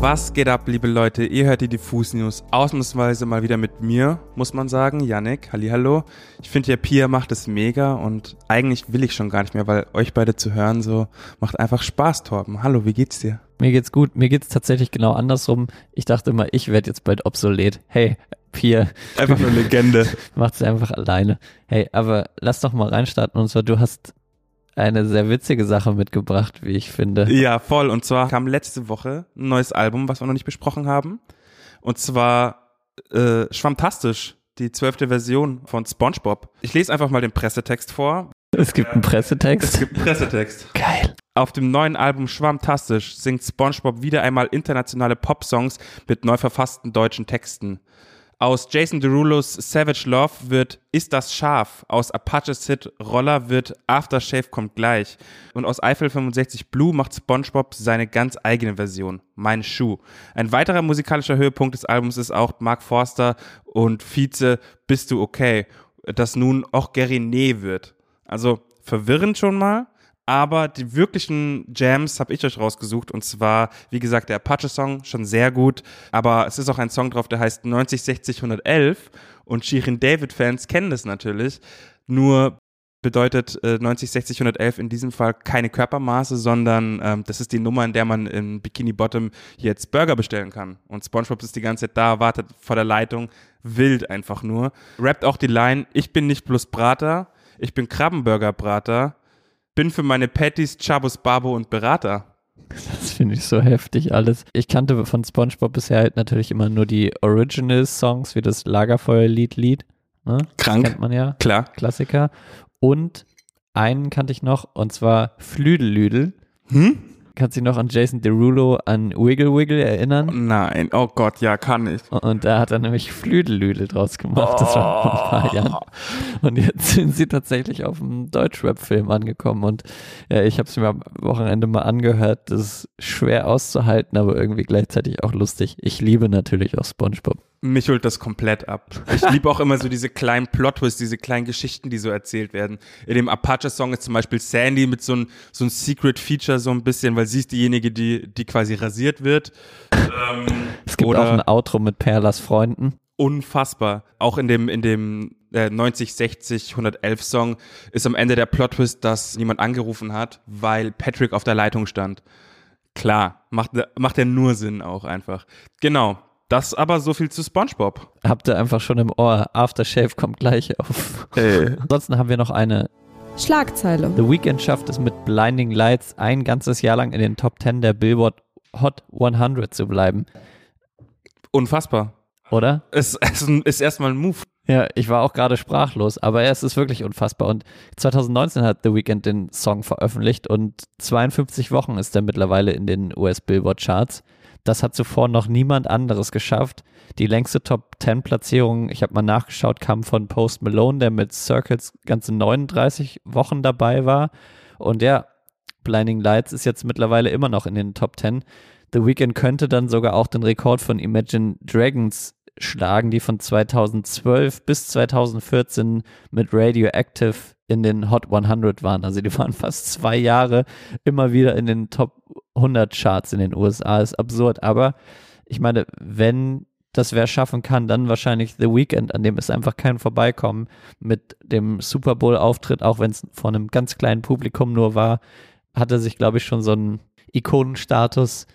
Was geht ab, liebe Leute? Ihr hört die Diffus News ausnahmsweise mal wieder mit mir, muss man sagen. Yannick, hallo. Ich finde ja, Pia macht es mega und eigentlich will ich schon gar nicht mehr, weil euch beide zu hören so macht einfach Spaß, Torben. Hallo, wie geht's dir? Mir geht's gut. Mir geht's tatsächlich genau andersrum. Ich dachte immer, ich werde jetzt bald obsolet. Hey, Pia. Einfach eine Legende. Macht's einfach alleine. Hey, aber lass doch mal reinstarten. Und zwar, du hast eine sehr witzige Sache mitgebracht, wie ich finde. Ja, voll. Und zwar kam letzte Woche ein neues Album, was wir noch nicht besprochen haben. Und zwar äh, Schwammtastisch, die zwölfte Version von SpongeBob. Ich lese einfach mal den Pressetext vor. Es gibt einen Pressetext. Es gibt einen Pressetext. Geil. Auf dem neuen Album Schwammtastisch singt SpongeBob wieder einmal internationale Popsongs mit neu verfassten deutschen Texten. Aus Jason Derulos Savage Love wird Ist das scharf? Aus Apaches Hit Roller wird Aftershave kommt gleich. Und aus Eiffel 65 Blue macht SpongeBob seine ganz eigene Version, Mein Schuh. Ein weiterer musikalischer Höhepunkt des Albums ist auch Mark Forster und Vize Bist du okay? Das nun auch Gary Nee wird. Also verwirrend schon mal, aber die wirklichen Jams habe ich euch rausgesucht. Und zwar, wie gesagt, der Apache-Song, schon sehr gut, aber es ist auch ein Song drauf, der heißt 90, 60, 111 und Shirin David-Fans kennen das natürlich, nur bedeutet äh, 90, 60, 111 in diesem Fall keine Körpermaße, sondern ähm, das ist die Nummer, in der man in Bikini Bottom jetzt Burger bestellen kann. Und SpongeBob ist die ganze Zeit da, wartet vor der Leitung, wild einfach nur. Rappt auch die Line, ich bin nicht bloß Brater, ich bin Krabbenburger-Brater, bin für meine Patties, Chabos, Babo und Berater. Das finde ich so heftig alles. Ich kannte von SpongeBob bisher halt natürlich immer nur die Original-Songs, wie das Lagerfeuerlied-Lied. Ne? Krank. Das kennt man ja. Klar. Klassiker. Und einen kannte ich noch, und zwar Flüdellüdel. Hm? Kannst du dich noch an Jason Derulo an Wiggle Wiggle erinnern? Nein, oh Gott, ja, kann ich. Und da hat er nämlich Flüdellüdel draus gemacht. Das war vor ein paar Jahren. Und jetzt sind sie tatsächlich auf einem Deutschrap-Film angekommen. Und ja, ich habe es mir am Wochenende mal angehört. Das ist schwer auszuhalten, aber irgendwie gleichzeitig auch lustig. Ich liebe natürlich auch SpongeBob. Mich holt das komplett ab. Ich liebe auch immer so diese kleinen Plot-Twists, diese kleinen Geschichten, die so erzählt werden. In dem Apache-Song ist zum Beispiel Sandy mit so einem so ein Secret-Feature so ein bisschen, weil sie ist diejenige, die, die quasi rasiert wird. Ähm, Es gibt auch ein Outro mit Perlas Freunden. unfassbar. Auch in dem, in dem äh, 90, 60, 111 Song ist am Ende der Plot-Twist, dass niemand angerufen hat, weil Patrick auf der Leitung stand. Klar, macht, macht ja nur Sinn auch einfach. Genau. Das aber so viel zu SpongeBob. Habt ihr einfach schon im Ohr. Aftershave kommt gleich auf. Ey. Ansonsten haben wir noch eine Schlagzeile. The Weeknd schafft es mit Blinding Lights ein ganzes Jahr lang in den Top 10 der Billboard Hot 100 zu bleiben, Unfassbar. oder? Es, es ist erstmal ein Move. Ja, ich war auch gerade sprachlos, aber es ist wirklich unfassbar. Und 2019 hat The Weeknd den Song veröffentlicht und 52 Wochen ist er mittlerweile in den US Billboard Charts. Das hat zuvor noch niemand anderes geschafft. Die längste Top 10 Platzierung, ich habe mal nachgeschaut, kam von Post Malone, der mit Circles ganze 39 Wochen dabei war. Und ja, Blinding Lights ist jetzt mittlerweile immer noch in den Top 10. The Weeknd könnte dann sogar auch den Rekord von Imagine Dragons schlagen, die von 2012 bis 2014 mit Radioactive in den Hot 100 waren. Also die waren fast zwei Jahre immer wieder in den Top 100 Charts in den USA. Ist absurd. Aber ich meine, wenn das wer schaffen kann, dann wahrscheinlich The Weeknd, an dem ist einfach kein Vorbeikommen mit dem Super Bowl Auftritt, auch wenn es vor einem ganz kleinen Publikum nur war, hat er sich, glaube ich, schon so einen Ikonenstatus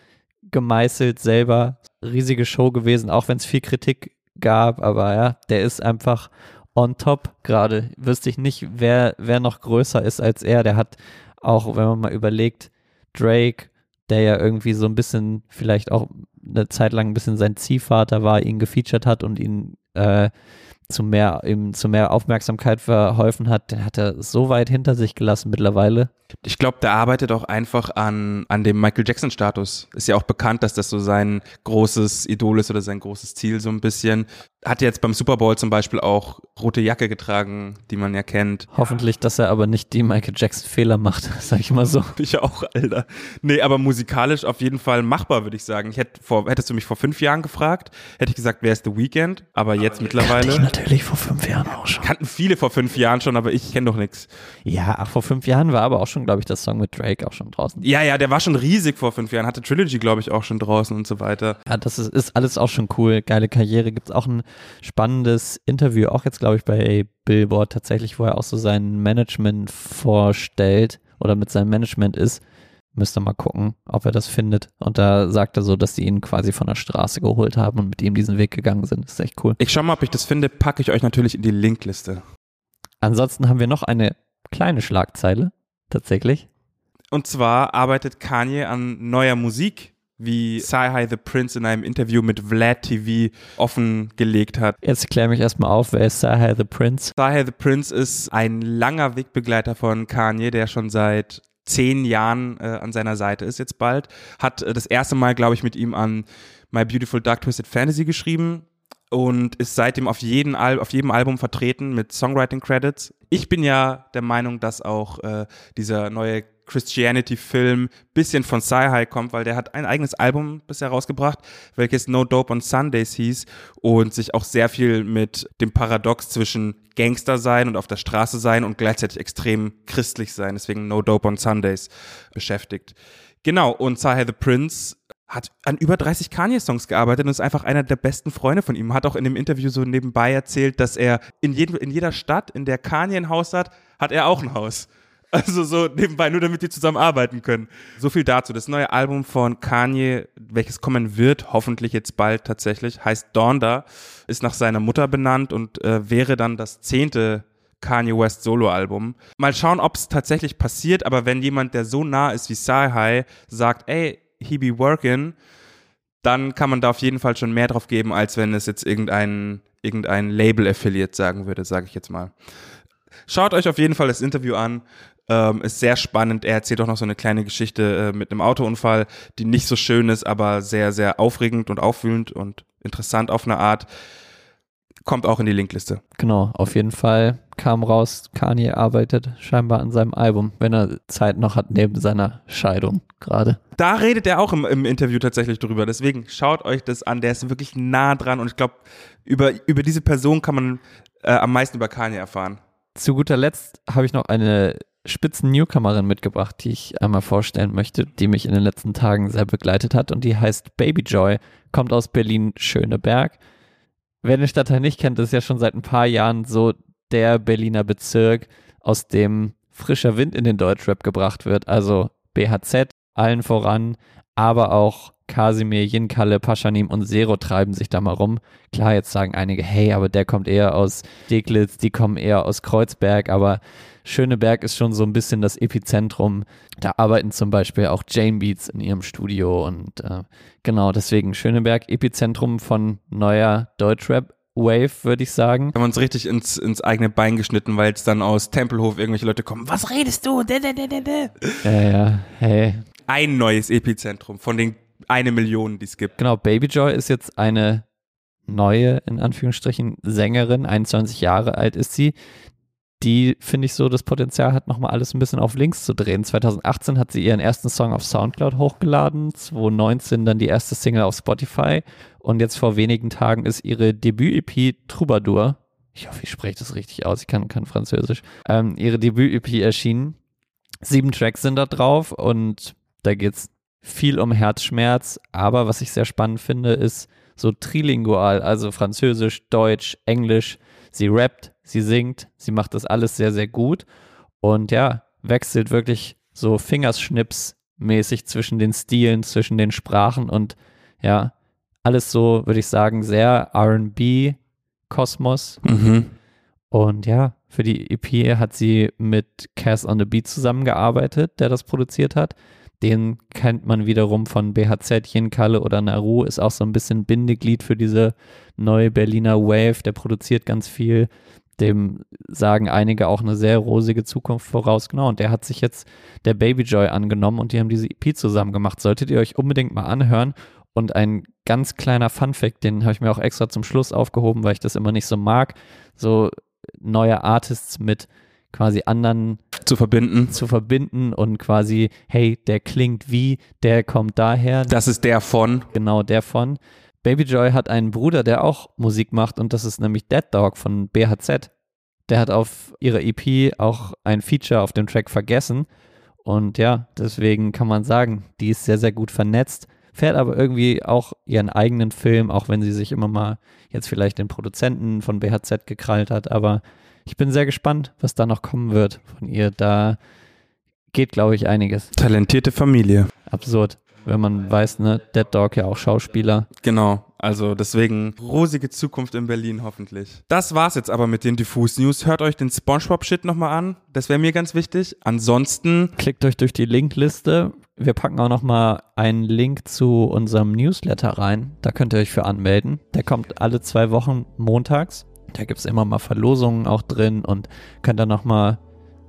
gemeißelt selber. Riesige Show gewesen, auch wenn es viel Kritik gab, aber ja, der ist einfach on top gerade. Wüsste ich nicht, wer, wer noch größer ist als er. Der hat auch, wenn man mal überlegt, Drake, der ja irgendwie so ein bisschen, vielleicht auch eine Zeit lang ein bisschen sein Ziehvater war, ihn gefeatured hat und ihn äh, zu mehr, ihm zu mehr Aufmerksamkeit verholfen hat, den hat er so weit hinter sich gelassen mittlerweile. Ich glaube, der arbeitet auch einfach an, an dem Michael Jackson-Status. Ist ja auch bekannt, dass das so sein großes Idol ist oder sein großes Ziel so ein bisschen. Hat jetzt beim Super Bowl zum Beispiel auch rote Jacke getragen, die man ja kennt. Hoffentlich, dass er aber nicht die Michael Jackson Fehler macht, sag ich mal so. Ich auch, Alter. Nee, aber musikalisch auf jeden Fall machbar, würde ich sagen. Ich hätte vor, hättest du mich vor fünf Jahren gefragt, hätte ich gesagt, wer ist The Weeknd? Aber Ah. jetzt mittlerweile. Natürlich vor fünf Jahren auch schon. Kannten viele vor fünf Jahren schon, aber ich kenne doch nichts. Ja, ach, vor fünf Jahren war aber auch schon, glaube ich, das Song mit Drake auch schon draußen. Ja, ja, der war schon riesig vor fünf Jahren, hatte Trilogy, glaube ich, auch schon draußen und so weiter. Ja, das ist, ist alles auch schon cool. Geile Karriere. Gibt es auch ein spannendes Interview, auch jetzt, glaube ich, bei Billboard tatsächlich, wo er auch so sein Management vorstellt oder mit seinem Management ist. Müsste mal gucken, ob er das findet. Und da sagt er so, dass sie ihn quasi von der Straße geholt haben und mit ihm diesen Weg gegangen sind. Das ist echt cool. Ich schau mal, ob ich das finde, packe ich euch natürlich in die Linkliste. Ansonsten haben wir noch eine kleine Schlagzeile, tatsächlich. Und zwar arbeitet Kanye an neuer Musik, wie Sci-Hi the Prince in einem Interview mit Vlad TV offengelegt hat. Jetzt klär mich erstmal auf, wer ist Sci-Hi the Prince? Sci-Hi the Prince ist ein langer Wegbegleiter von Kanye, der schon seit zehn Jahren äh, an seiner Seite ist jetzt bald. Hat äh, das erste Mal, glaube ich, mit ihm an My Beautiful Dark Twisted Fantasy geschrieben und ist seitdem auf, jeden Al auf jedem Album vertreten mit Songwriting Credits. Ich bin ja der Meinung, dass auch äh, dieser neue Christianity-Film bisschen von Sci-Hi kommt, weil der hat ein eigenes Album bisher rausgebracht, welches No Dope on Sundays hieß und sich auch sehr viel mit dem Paradox zwischen Gangster sein und auf der Straße sein und gleichzeitig extrem christlich sein, deswegen No Dope on Sundays beschäftigt. Genau, und Sci-Hi the Prince hat an über 30 Kanye-Songs gearbeitet und ist einfach einer der besten Freunde von ihm. Hat auch in dem Interview so nebenbei erzählt, dass er in, jedem, in jeder Stadt, in der Kanye ein Haus hat, hat er auch ein Haus. Also so nebenbei, nur damit die zusammen arbeiten können. So viel dazu. Das neue Album von Kanye, welches kommen wird, hoffentlich jetzt bald tatsächlich, heißt Donda, ist nach seiner Mutter benannt und äh, wäre dann das zehnte Kanye West Soloalbum. Mal schauen, ob es tatsächlich passiert, aber wenn jemand, der so nah ist wie Sci-Hi, sagt, ey, he be working, dann kann man da auf jeden Fall schon mehr drauf geben, als wenn es jetzt irgendein, irgendein Label-Affiliate sagen würde, sage ich jetzt mal. Schaut euch auf jeden Fall das Interview an. Ähm, ist sehr spannend. Er erzählt auch noch so eine kleine Geschichte äh, mit einem Autounfall, die nicht so schön ist, aber sehr, sehr aufregend und aufwühlend und interessant auf eine Art. Kommt auch in die Linkliste. Genau, auf jeden Fall kam raus, Kanye arbeitet scheinbar an seinem Album, wenn er Zeit noch hat neben seiner Scheidung gerade. Da redet er auch im, im Interview tatsächlich drüber. Deswegen schaut euch das an. Der ist wirklich nah dran und ich glaube, über, über diese Person kann man äh, am meisten über Kanye erfahren. Zu guter Letzt habe ich noch eine spitzen Newcomerin mitgebracht, die ich einmal vorstellen möchte, die mich in den letzten Tagen sehr begleitet hat und die heißt Baby Joy, kommt aus Berlin-Schöneberg. Wer den Stadtteil nicht kennt, ist ja schon seit ein paar Jahren so der Berliner Bezirk, aus dem frischer Wind in den Deutschrap gebracht wird. Also BHZ allen voran, aber auch Kasimir, Jinkalle, Paschanim und Zero treiben sich da mal rum. Klar, jetzt sagen einige, hey, aber der kommt eher aus Deglitz, die kommen eher aus Kreuzberg, aber Schöneberg ist schon so ein bisschen das Epizentrum. Da arbeiten zum Beispiel auch Jane Beats in ihrem Studio und äh, genau deswegen Schöneberg, Epizentrum von neuer Deutschrap. Wave, würde ich sagen. Haben wir uns richtig ins, ins eigene Bein geschnitten, weil es dann aus Tempelhof irgendwelche Leute kommen. Was redest du? Ja, ja, hey. Ein neues Epizentrum von den eine Million, die es gibt. Genau, Baby Joy ist jetzt eine neue, in Anführungsstrichen, Sängerin, 21 Jahre alt ist sie, die, finde ich, so das Potenzial hat, nochmal alles ein bisschen auf links zu drehen. 2018 hat sie ihren ersten Song auf Soundcloud hochgeladen, 2019 dann die erste Single auf Spotify und jetzt vor wenigen Tagen ist ihre Debüt-EP Troubadour, ich hoffe, ich spreche das richtig aus, ich kann kein Französisch, ähm, ihre Debüt-EP erschienen. Sieben Tracks sind da drauf und da geht es viel um Herzschmerz, aber was ich sehr spannend finde, ist so trilingual, also Französisch, Deutsch, Englisch. Sie rappt, sie singt, sie macht das alles sehr, sehr gut und ja, wechselt wirklich so Fingerschnips-mäßig zwischen den Stilen, zwischen den Sprachen und ja, alles so, würde ich sagen, sehr RB-Kosmos. Mhm. Und ja, für die EP hat sie mit Cass on the Beat zusammengearbeitet, der das produziert hat. Den kennt man wiederum von BHZ, Kalle oder Naru, ist auch so ein bisschen Bindeglied für diese neue Berliner Wave, der produziert ganz viel. Dem sagen einige auch eine sehr rosige Zukunft voraus. Genau, und der hat sich jetzt der Baby Joy angenommen und die haben diese EP zusammen gemacht. Solltet ihr euch unbedingt mal anhören. Und ein ganz kleiner Fun-Fact, den habe ich mir auch extra zum Schluss aufgehoben, weil ich das immer nicht so mag. So neue Artists mit quasi anderen zu verbinden. zu verbinden und quasi, hey, der klingt wie, der kommt daher. Das ist der von. Genau, der von. Baby Joy hat einen Bruder, der auch Musik macht und das ist nämlich Dead Dog von BHZ. Der hat auf ihrer EP auch ein Feature auf dem Track vergessen und ja, deswegen kann man sagen, die ist sehr, sehr gut vernetzt, fährt aber irgendwie auch ihren eigenen Film, auch wenn sie sich immer mal jetzt vielleicht den Produzenten von BHZ gekrallt hat, aber ich bin sehr gespannt, was da noch kommen wird von ihr. Da geht, glaube ich, einiges. Talentierte Familie. Absurd, wenn man weiß, ne, Dead Dog ja auch Schauspieler. Genau. Also deswegen rosige Zukunft in Berlin hoffentlich. Das war's jetzt aber mit den Diffus News. Hört euch den SpongeBob-Shit nochmal an. Das wäre mir ganz wichtig. Ansonsten klickt euch durch die Linkliste. Wir packen auch nochmal einen Link zu unserem Newsletter rein. Da könnt ihr euch für anmelden. Der kommt alle zwei Wochen montags. Da gibt's immer mal Verlosungen auch drin und könnt dann nochmal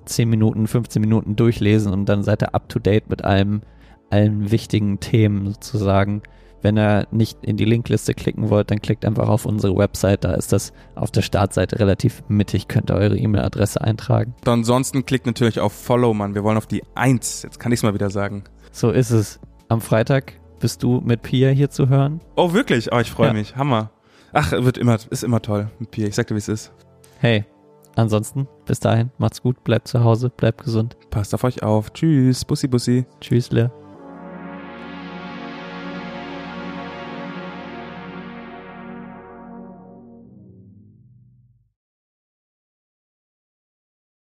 10 Minuten, 15 Minuten durchlesen und dann seid ihr up to date mit allem, allen wichtigen Themen sozusagen. Wenn ihr nicht in die Linkliste klicken wollt, dann klickt einfach auf unsere Website. Da ist das auf der Startseite relativ mittig. Könnt ihr eure E-Mail-Adresse eintragen. Ansonsten klickt natürlich auf Follow, Mann. Wir wollen auf die 1. Jetzt kann ich es mal wieder sagen. So ist es. Am Freitag bist du mit Pia hier zu hören. Oh, wirklich? Oh, ich freue ja. mich. Hammer. Ach, wird immer, ist immer toll mit Pia. Ich sag dir, wie es ist. Hey, ansonsten, bis dahin, macht's gut, bleibt zu Hause, bleibt gesund. Passt auf euch auf. Tschüss, Bussi, Bussi. Tschüss, Leer.